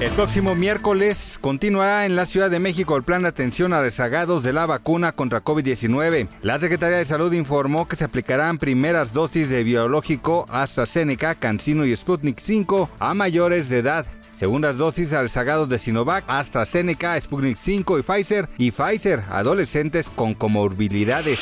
El próximo miércoles continuará en la Ciudad de México el plan de atención a rezagados de la vacuna contra COVID-19. La Secretaría de Salud informó que se aplicarán primeras dosis de biológico AstraZeneca, CanSino y Sputnik 5 a mayores de edad. Segundas dosis a rezagados de Sinovac, AstraZeneca, Sputnik 5 y Pfizer y Pfizer, adolescentes con comorbilidades.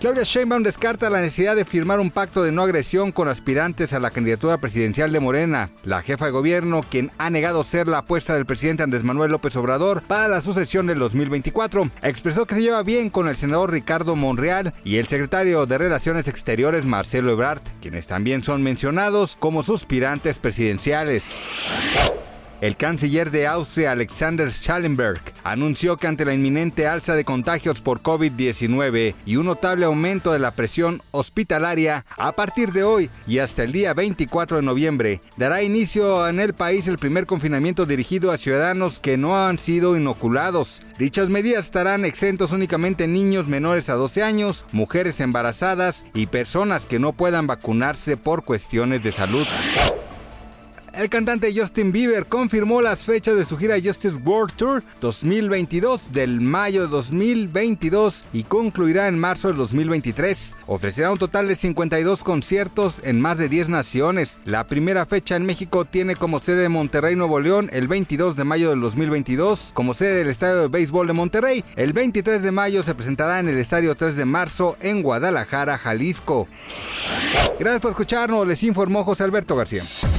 Claudia Sheinbaum descarta la necesidad de firmar un pacto de no agresión con aspirantes a la candidatura presidencial de Morena. La jefa de gobierno, quien ha negado ser la apuesta del presidente Andrés Manuel López Obrador para la sucesión del 2024, expresó que se lleva bien con el senador Ricardo Monreal y el secretario de Relaciones Exteriores Marcelo Ebrard, quienes también son mencionados como suspirantes presidenciales. El canciller de Austria, Alexander Schallenberg, anunció que ante la inminente alza de contagios por COVID-19 y un notable aumento de la presión hospitalaria, a partir de hoy y hasta el día 24 de noviembre, dará inicio en el país el primer confinamiento dirigido a ciudadanos que no han sido inoculados. Dichas medidas estarán exentos únicamente niños menores a 12 años, mujeres embarazadas y personas que no puedan vacunarse por cuestiones de salud. El cantante Justin Bieber confirmó las fechas de su gira Justice World Tour 2022 del mayo de 2022 y concluirá en marzo del 2023. Ofrecerá un total de 52 conciertos en más de 10 naciones. La primera fecha en México tiene como sede Monterrey, Nuevo León, el 22 de mayo del 2022. Como sede del Estadio de Béisbol de Monterrey, el 23 de mayo se presentará en el Estadio 3 de marzo en Guadalajara, Jalisco. Gracias por escucharnos, les informó José Alberto García.